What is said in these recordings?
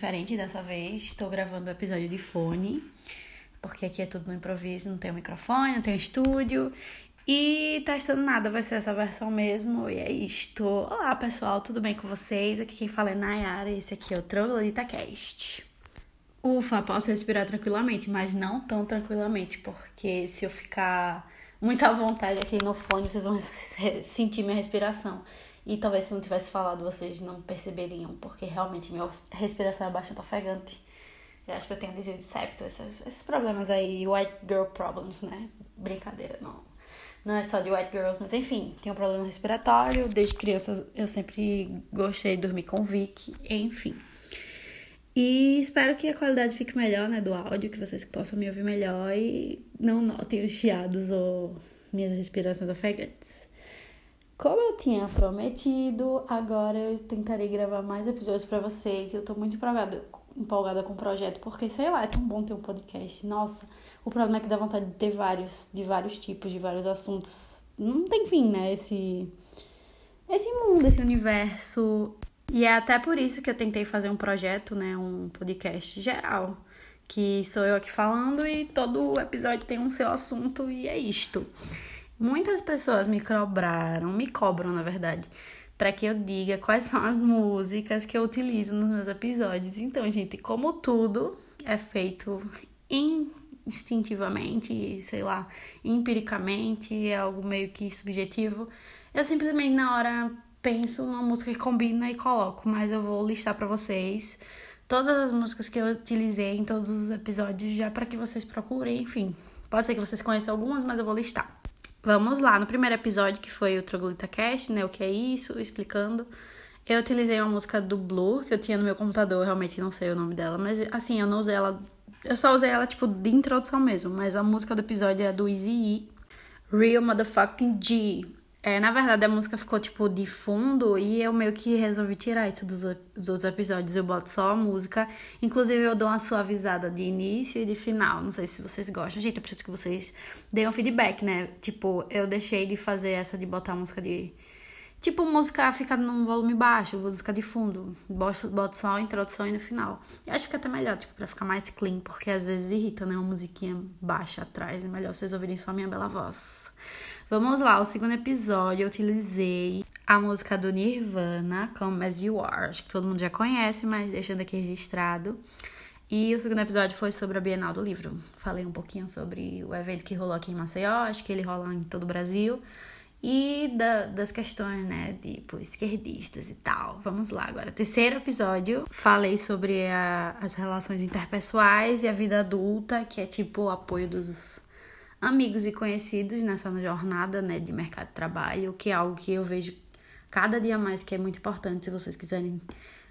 diferente dessa vez. Estou gravando o episódio de fone, porque aqui é tudo no improviso, não tem o microfone, não tem o estúdio. E testando nada, vai ser essa versão mesmo. E é isto. Olá, pessoal, tudo bem com vocês? Aqui quem fala é Nayara e esse aqui é o Troglodita Cast. Ufa, posso respirar tranquilamente, mas não tão tranquilamente, porque se eu ficar muito à vontade aqui no fone, vocês vão sentir minha respiração. E talvez se não tivesse falado, vocês não perceberiam, porque realmente minha respiração é bastante ofegante. Eu acho que eu tenho desvio de septo, esses, esses problemas aí, white girl problems, né? Brincadeira, não. Não é só de white girls, mas enfim, tenho um problema respiratório. Desde criança eu sempre gostei de dormir com Vic, enfim. E espero que a qualidade fique melhor, né, do áudio, que vocês possam me ouvir melhor e não notem os chiados ou minhas respirações ofegantes. Como eu tinha prometido, agora eu tentarei gravar mais episódios para vocês. Eu tô muito empolgada, empolgada com o projeto, porque sei lá, é tão bom ter um podcast. Nossa, o problema é que dá vontade de ter vários, de vários tipos, de vários assuntos. Não tem fim, né? Esse, esse mundo, esse universo. E é até por isso que eu tentei fazer um projeto, né? Um podcast geral. Que sou eu aqui falando e todo episódio tem um seu assunto e é isto. Muitas pessoas me cobraram, me cobram na verdade, para que eu diga quais são as músicas que eu utilizo nos meus episódios. Então, gente, como tudo é feito instintivamente, sei lá, empiricamente, é algo meio que subjetivo, eu simplesmente na hora penso numa música que combina e coloco, mas eu vou listar para vocês todas as músicas que eu utilizei em todos os episódios já para que vocês procurem, enfim. Pode ser que vocês conheçam algumas, mas eu vou listar. Vamos lá, no primeiro episódio, que foi o Troglita Cast, né, o que é isso, explicando, eu utilizei uma música do Blue, que eu tinha no meu computador, realmente não sei o nome dela, mas assim, eu não usei ela, eu só usei ela, tipo, de introdução mesmo, mas a música do episódio é do Easy E, Real Motherfucking G, é, na verdade, a música ficou, tipo, de fundo e eu meio que resolvi tirar isso dos, dos episódios. Eu boto só a música. Inclusive, eu dou uma suavizada de início e de final. Não sei se vocês gostam. Gente, eu preciso que vocês deem um feedback, né? Tipo, eu deixei de fazer essa de botar música de... Tipo, música fica num volume baixo, música de fundo. Boto, só a introdução e no final. Eu acho que fica até melhor, tipo, pra ficar mais clean. Porque às vezes irrita, né? Uma musiquinha baixa atrás. É melhor vocês ouvirem só a minha bela voz. Vamos lá, o segundo episódio eu utilizei a música do Nirvana, Come As You Are. Acho que todo mundo já conhece, mas deixando aqui registrado. E o segundo episódio foi sobre a Bienal do Livro. Falei um pouquinho sobre o evento que rolou aqui em Maceió, acho que ele rola em todo o Brasil. E da, das questões, né, tipo, esquerdistas e tal. Vamos lá agora. Terceiro episódio, falei sobre a, as relações interpessoais e a vida adulta, que é tipo o apoio dos amigos e conhecidos nessa jornada né, de mercado de trabalho, que é algo que eu vejo cada dia mais que é muito importante. Se vocês quiserem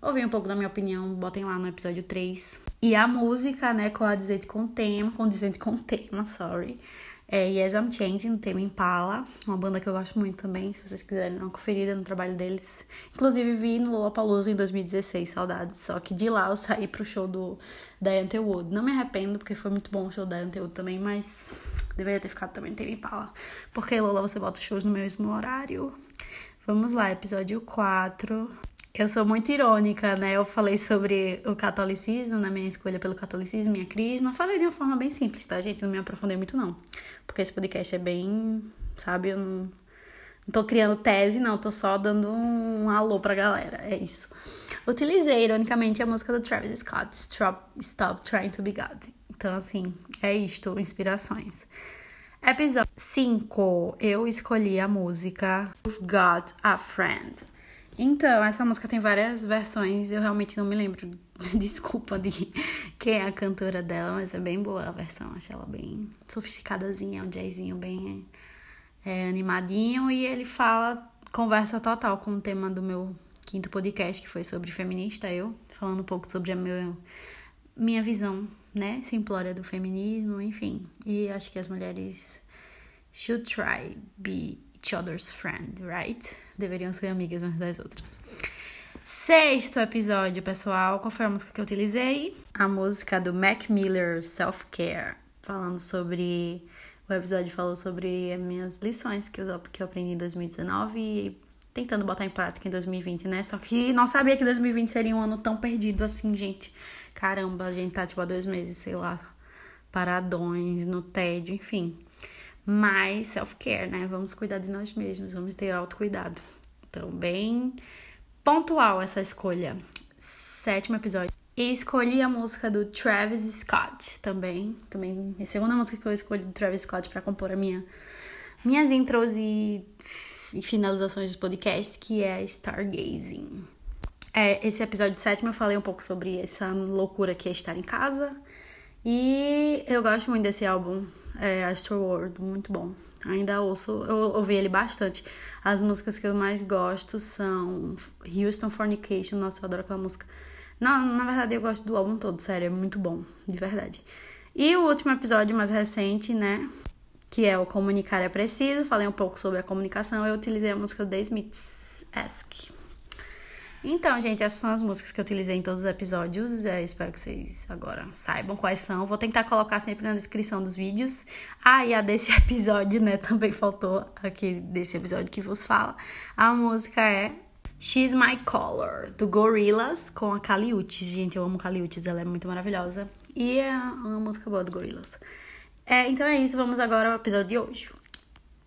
ouvir um pouco da minha opinião, botem lá no episódio 3. E a música, né, condizente com o tema, condizente com o tema, sorry. É Yes I'm Changing, do tema Impala, uma banda que eu gosto muito também, se vocês quiserem dar uma conferida no trabalho deles. Inclusive vi no Lollapalooza em 2016, saudades, só que de lá eu saí pro show do Diane Wood. Não me arrependo, porque foi muito bom o show da Diane Wood também, mas deveria ter ficado também no tema Impala. Porque Lola, você bota shows no mesmo horário. Vamos lá, episódio 4. Eu sou muito irônica, né? Eu falei sobre o catolicismo, na minha escolha pelo catolicismo, minha crisma. Falei de uma forma bem simples, tá, gente? Não me aprofundei muito, não. Porque esse podcast é bem, sabe? Eu não, não tô criando tese, não. Tô só dando um alô pra galera. É isso. Utilizei, ironicamente, a música do Travis Scott, Stop, Stop Trying to Be God. Então, assim, é isto, inspirações. Episódio 5, eu escolhi a música Got a Friend então, essa música tem várias versões, eu realmente não me lembro, desculpa, de quem é a cantora dela, mas é bem boa a versão, acho ela bem sofisticadazinha, é um jazzinho bem é, animadinho, e ele fala, conversa total com o tema do meu quinto podcast, que foi sobre feminista, eu, falando um pouco sobre a meu, minha visão, né, simplória do feminismo, enfim, e acho que as mulheres should try be each other's friend, right? Deveriam ser amigas umas das outras. Sexto episódio, pessoal. Qual foi a música que eu utilizei? A música do Mac Miller, Self Care. Falando sobre. O episódio falou sobre as minhas lições que eu, que eu aprendi em 2019 e tentando botar em prática em 2020, né? Só que não sabia que 2020 seria um ano tão perdido assim, gente. Caramba, a gente tá tipo há dois meses, sei lá, paradões, no tédio, enfim. Mas self-care, né? Vamos cuidar de nós mesmos, vamos ter autocuidado. Então, bem pontual essa escolha. Sétimo episódio. E escolhi a música do Travis Scott também. Também é a segunda música que eu escolhi do Travis Scott para compor a minha, minhas intros e, e finalizações dos podcasts, que é Stargazing. É, esse episódio sétimo eu falei um pouco sobre essa loucura que é estar em casa. E eu gosto muito desse álbum, é, Astro World, muito bom. Ainda ouço, eu ouvi ele bastante. As músicas que eu mais gosto são Houston Fornication, nossa, eu adoro aquela música. Não, na verdade eu gosto do álbum todo, sério, é muito bom, de verdade. E o último episódio mais recente, né, que é o Comunicar é Preciso, falei um pouco sobre a comunicação, eu utilizei a música The Smiths Ask. Então, gente, essas são as músicas que eu utilizei em todos os episódios. É, espero que vocês agora saibam quais são. Vou tentar colocar sempre na descrição dos vídeos. Ah, e a desse episódio, né? Também faltou aqui desse episódio que vos fala. A música é She's My Color, do Gorillaz, com a Kali Uchis. Gente, eu amo Kali Uchis, ela é muito maravilhosa. E é uma música boa do Gorillaz. É, então é isso, vamos agora ao episódio de hoje.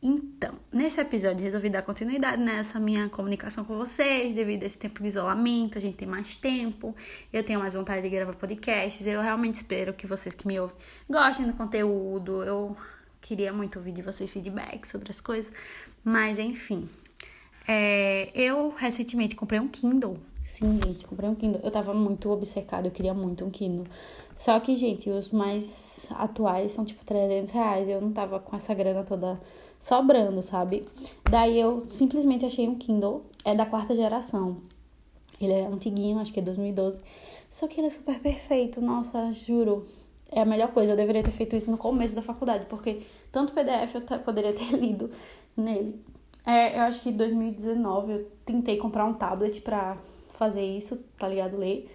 Então, nesse episódio resolvi dar continuidade nessa minha comunicação com vocês, devido a esse tempo de isolamento, a gente tem mais tempo, eu tenho mais vontade de gravar podcasts, eu realmente espero que vocês que me ouvem gostem do conteúdo, eu queria muito ouvir de vocês feedback sobre as coisas, mas enfim. É, eu recentemente comprei um Kindle, sim, gente, comprei um Kindle, eu tava muito obcecada, eu queria muito um Kindle, só que, gente, os mais atuais são tipo 300 reais, eu não tava com essa grana toda sobrando, sabe? Daí eu simplesmente achei um Kindle, é da quarta geração. Ele é antiguinho, acho que é 2012. Só que ele é super perfeito, nossa, juro. É a melhor coisa, eu deveria ter feito isso no começo da faculdade, porque tanto PDF eu poderia ter lido nele. É, eu acho que em 2019 eu tentei comprar um tablet pra fazer isso, tá ligado? Ler.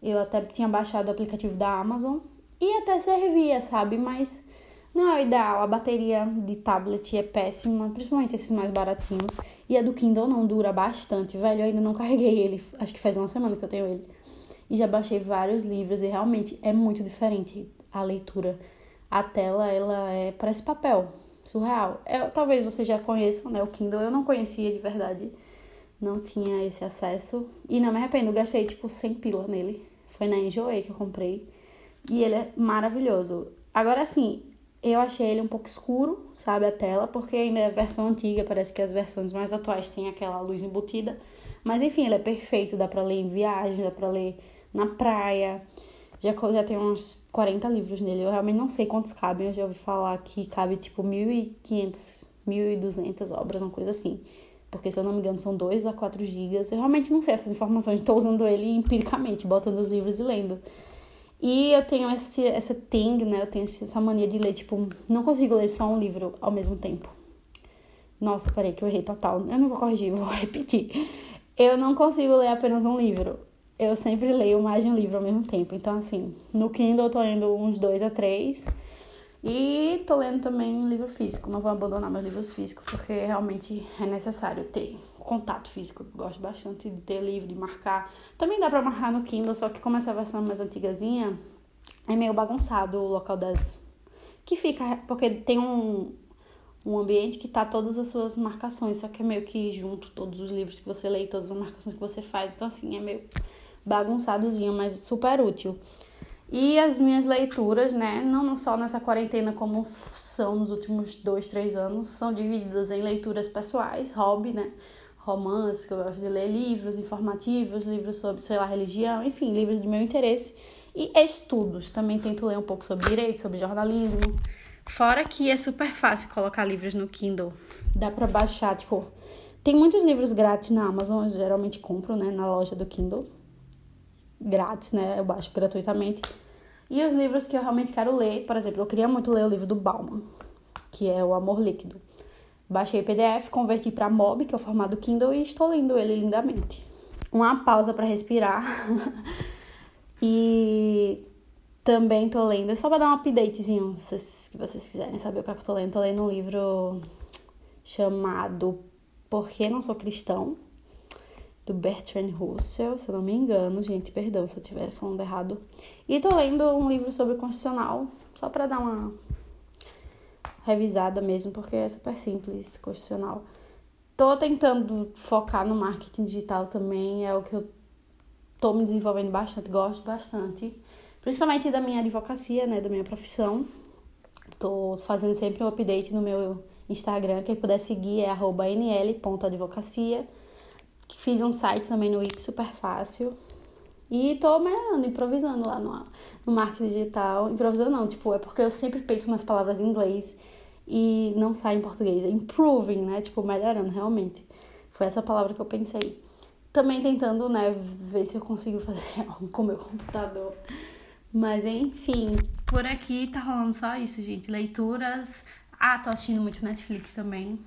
Eu até tinha baixado o aplicativo da Amazon e até servia, sabe? Mas não é o ideal, a bateria de tablet é péssima, principalmente esses mais baratinhos. E a do Kindle não dura bastante, velho. Eu ainda não carreguei ele, acho que faz uma semana que eu tenho ele. E já baixei vários livros e realmente é muito diferente a leitura. A tela, ela é parece papel, surreal. É, talvez vocês já conheçam, né, o Kindle. Eu não conhecia de verdade, não tinha esse acesso. E não me arrependo, gastei tipo 100 pila nele. Foi na Enjoy que eu comprei. E ele é maravilhoso. Agora, assim, eu achei ele um pouco escuro, sabe, a tela, porque ainda é a versão antiga, parece que as versões mais atuais têm aquela luz embutida. Mas enfim, ele é perfeito, dá pra ler em viagem, dá pra ler na praia. Já, já tem uns 40 livros nele, eu realmente não sei quantos cabem, eu já ouvi falar que cabe tipo 1.500, 1.200 obras, uma coisa assim. Porque, se eu não me engano, são 2 a 4 gigas. Eu realmente não sei essas informações, estou usando ele empiricamente, botando os livros e lendo. E eu tenho esse, essa thing, né? Eu tenho essa mania de ler, tipo, não consigo ler só um livro ao mesmo tempo. Nossa, peraí que eu errei total. Eu não vou corrigir, vou repetir. Eu não consigo ler apenas um livro. Eu sempre leio mais de um livro ao mesmo tempo. Então, assim, no Kindle eu tô lendo uns dois a três. E tô lendo também livro físico. Não vou abandonar meus livros físicos, porque realmente é necessário ter contato físico. Gosto bastante de ter livro, de marcar. Também dá pra marcar no Kindle, só que como essa versão mais antigazinha, é meio bagunçado o local das. Que fica. Porque tem um, um ambiente que tá todas as suas marcações, só que é meio que junto todos os livros que você lê e todas as marcações que você faz. Então, assim, é meio bagunçadozinho, mas super útil. E as minhas leituras, né, não só nessa quarentena como são nos últimos dois, três anos, são divididas em leituras pessoais, hobby, né, romance, que eu gosto de ler livros informativos, livros sobre, sei lá, religião, enfim, livros de meu interesse. E estudos, também tento ler um pouco sobre direito, sobre jornalismo. Fora que é super fácil colocar livros no Kindle. Dá pra baixar, tipo. Tem muitos livros grátis na Amazon, eu geralmente compro, né, na loja do Kindle. Grátis, né? Eu baixo gratuitamente. E os livros que eu realmente quero ler, por exemplo, eu queria muito ler o livro do Bauman, que é O Amor Líquido. Baixei PDF, converti para Mob, que é o formato Kindle, e estou lendo ele lindamente. Uma pausa para respirar. e também tô lendo, é só para dar um updatezinho, se vocês quiserem saber o que, é que eu tô lendo. Tô lendo um livro chamado Porque Não Sou Cristão, do Bertrand Russell, se eu não me engano, gente, perdão se eu estiver falando errado. E tô lendo um livro sobre constitucional, só para dar uma revisada mesmo, porque é super simples, constitucional. Tô tentando focar no marketing digital também, é o que eu tô me desenvolvendo bastante, gosto bastante, principalmente da minha advocacia, né, da minha profissão. Tô fazendo sempre um update no meu Instagram, quem puder seguir é nl.advocacia. Fiz um site também no Wix super fácil. E tô melhorando, improvisando lá no, no marketing digital. Improvisando não, tipo, é porque eu sempre penso nas palavras em inglês e não sai em português. É improving, né? Tipo, melhorando realmente. Foi essa palavra que eu pensei. Também tentando, né, ver se eu consigo fazer algo com o meu computador. Mas enfim, por aqui tá rolando só isso, gente. Leituras. Ah, tô assistindo muito Netflix também.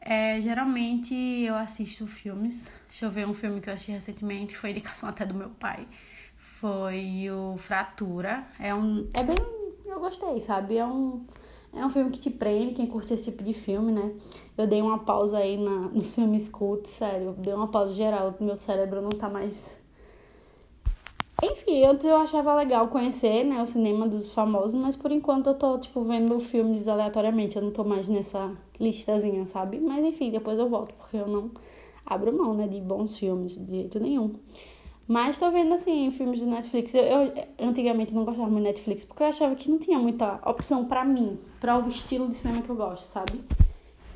É, geralmente eu assisto filmes. Deixa eu ver um filme que eu assisti recentemente, foi indicação até do meu pai. Foi o Fratura. É um. É bem. Eu gostei, sabe? É um. É um filme que te prende, quem curte esse tipo de filme, né? Eu dei uma pausa aí na, nos filmes cult, sério. Eu dei uma pausa geral, meu cérebro não tá mais enfim, antes eu achava legal conhecer, né, o cinema dos famosos, mas por enquanto eu tô, tipo, vendo filmes aleatoriamente. Eu não tô mais nessa listazinha, sabe? Mas enfim, depois eu volto, porque eu não abro mão, né, de bons filmes, de jeito nenhum. Mas tô vendo, assim, filmes do Netflix. Eu, eu antigamente não gostava muito de Netflix, porque eu achava que não tinha muita opção para mim, para o estilo de cinema que eu gosto, sabe?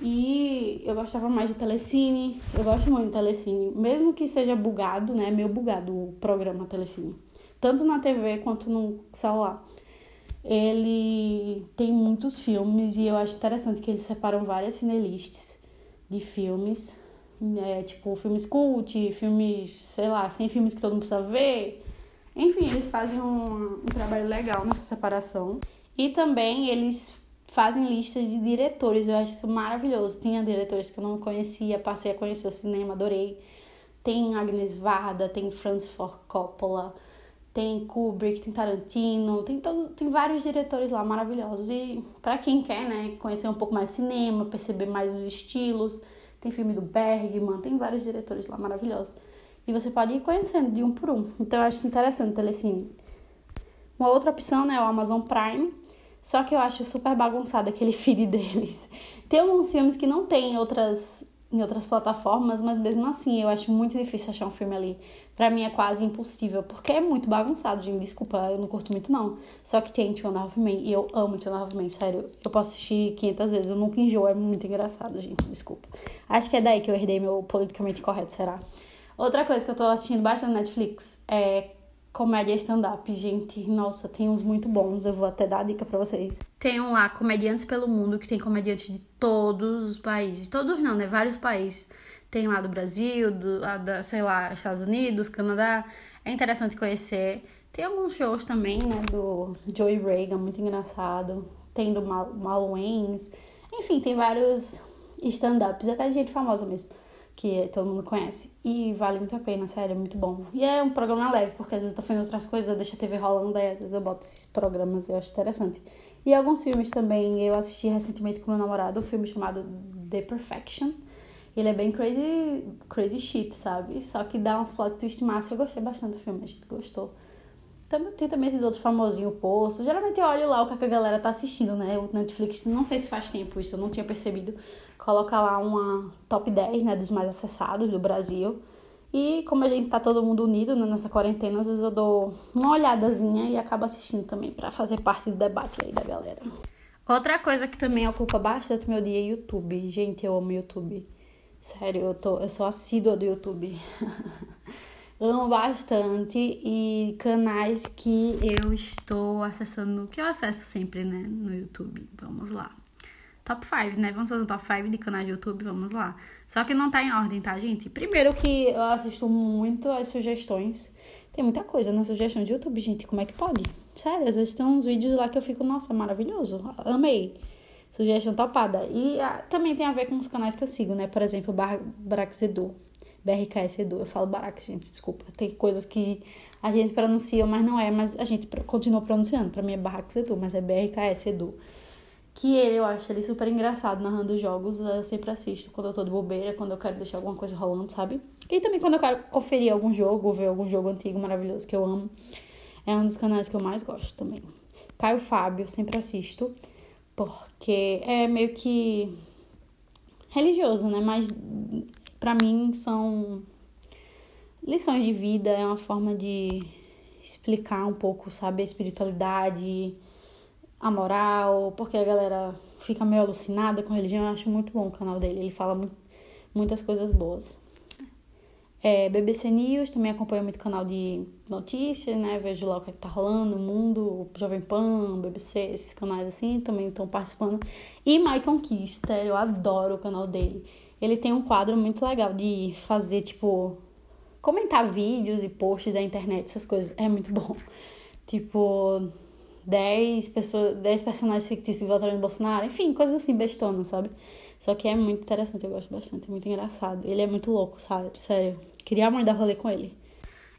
E eu gostava mais de telecine, eu gosto muito de telecine, mesmo que seja bugado, né? Meio bugado o programa telecine, tanto na TV quanto no celular. Ele tem muitos filmes e eu acho interessante que eles separam várias cinelistas de filmes, né? Tipo, filmes cult, filmes, sei lá, sem filmes que todo mundo precisa ver. Enfim, eles fazem um, um trabalho legal nessa separação. E também eles fazem listas de diretores. Eu acho isso maravilhoso. Tinha diretores que eu não conhecia, passei a conhecer o cinema, adorei. Tem Agnes Varda, tem Francis Ford Coppola, tem Kubrick, tem Tarantino, tem todo, tem vários diretores lá maravilhosos. E para quem quer, né, conhecer um pouco mais cinema, perceber mais os estilos, tem filme do Bergman, tem vários diretores lá maravilhosos. E você pode ir conhecendo de um por um. Então eu acho interessante o Telecine. Uma outra opção, né, é o Amazon Prime só que eu acho super bagunçado aquele feed deles. Tem alguns filmes que não tem em outras, em outras plataformas, mas mesmo assim eu acho muito difícil achar um filme ali. Pra mim é quase impossível, porque é muito bagunçado, gente. Desculpa, eu não curto muito não. Só que tem Two and Men e eu amo Two and Men, sério. Eu posso assistir 500 vezes, eu nunca enjoo, é muito engraçado, gente. Desculpa. Acho que é daí que eu herdei meu politicamente correto, será? Outra coisa que eu tô assistindo bastante na Netflix é comédia stand-up, gente. Nossa, tem uns muito bons. Eu vou até dar a dica pra vocês. Tem um lá, Comediantes pelo Mundo, que tem comediantes de todos os países. Todos não, né? Vários países. Tem lá do Brasil, do, da, sei lá, Estados Unidos, Canadá. É interessante conhecer. Tem alguns shows também, né? Do Joey Reagan, muito engraçado. Tem do Mal, Mal Waynes. Enfim, tem vários stand-ups, até de gente famosa mesmo que todo mundo conhece. E vale muito a pena, sério, é muito bom. E é um programa leve, porque às vezes eu tô fazendo outras coisas, eu deixo a TV rolando, aí às vezes eu boto esses programas, eu acho interessante. E alguns filmes também, eu assisti recentemente com meu namorado, um filme chamado The Perfection. Ele é bem crazy, crazy shit, sabe? Só que dá uns plot twist massa. Eu gostei bastante do filme, a gente gostou. Também, tem também esses outros famosinhos, o Poço. Geralmente eu olho lá o que a galera tá assistindo, né? O Netflix, não sei se faz tempo isso, eu não tinha percebido coloca lá uma top 10, né, dos mais acessados do Brasil. E como a gente tá todo mundo unido né, nessa quarentena, às vezes eu dou uma olhadazinha e acabo assistindo também para fazer parte do debate aí da galera. Outra coisa que também ocupa bastante meu dia é YouTube. Gente, eu amo YouTube. Sério, eu, tô, eu sou assídua do YouTube. amo bastante e canais que eu estou acessando, que eu acesso sempre, né, no YouTube. Vamos lá top 5, né? Vamos fazer um top 5 de canais de YouTube, vamos lá. Só que não tá em ordem, tá, gente? Primeiro que eu assisto muito as sugestões. Tem muita coisa na sugestão de YouTube, gente. Como é que pode? Sério, às vezes tem uns vídeos lá que eu fico, nossa, maravilhoso. Amei. Sugestão topada. E ah, também tem a ver com os canais que eu sigo, né? Por exemplo, Bar Barax Edu. BRKS Edu. Eu falo Barax, gente, desculpa. Tem coisas que a gente pronuncia, mas não é, mas a gente continua pronunciando. Pra mim é Barax Edu, mas é BRKS Edu. Que ele, eu acho ele super engraçado narrando jogos. Eu sempre assisto quando eu tô de bobeira, quando eu quero deixar alguma coisa rolando, sabe? E também quando eu quero conferir algum jogo, ver algum jogo antigo maravilhoso que eu amo. É um dos canais que eu mais gosto também. Caio Fábio, sempre assisto. Porque é meio que religioso, né? Mas para mim são lições de vida, é uma forma de explicar um pouco, sabe, a espiritualidade, a moral, porque a galera fica meio alucinada com religião. Eu acho muito bom o canal dele, ele fala muitas coisas boas. É, BBC News, também acompanho muito canal de notícias, né? Vejo lá o que, é que tá rolando no mundo, Jovem Pan, BBC, esses canais assim, também estão participando. E Michael Kister, eu adoro o canal dele. Ele tem um quadro muito legal de fazer, tipo, comentar vídeos e posts da internet, essas coisas. É muito bom. Tipo, 10 pessoas, 10 personagens fictícios votaram em Bolsonaro, enfim, coisas assim, bestona, sabe? Só que é muito interessante, eu gosto bastante, é muito engraçado. Ele é muito louco, sabe? Sério. Queria muito dar rolê com ele.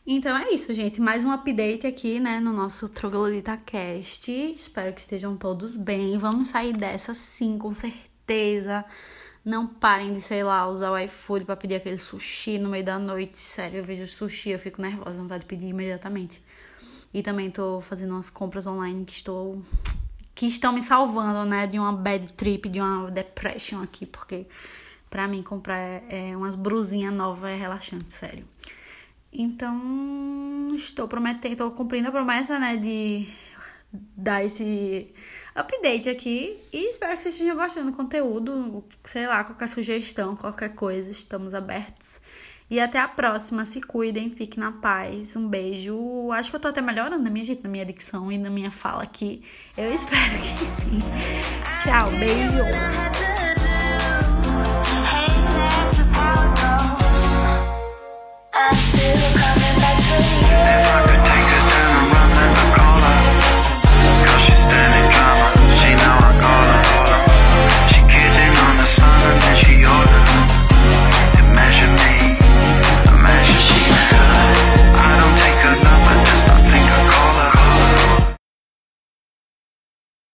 Então é isso, gente. Mais um update aqui, né, no nosso Troglodita Cast. Espero que estejam todos bem. Vamos sair dessa sim, com certeza. Não parem de, sei lá, usar o iFood para pedir aquele sushi no meio da noite. Sério, eu vejo sushi, eu fico nervosa, vontade de pedir imediatamente. E também tô fazendo umas compras online que estou que estão me salvando, né, de uma bad trip, de uma depression aqui, porque para mim comprar é, é umas brusinhas novas é relaxante, sério. Então, estou prometendo, estou cumprindo a promessa, né, de dar esse update aqui e espero que vocês estejam gostando do conteúdo, sei lá, qualquer sugestão, qualquer coisa, estamos abertos. E até a próxima. Se cuidem, fiquem na paz. Um beijo. Acho que eu tô até melhorando na minha, na minha dicção e na minha fala aqui. Eu espero que sim. Tchau, beijos. Coming back to you.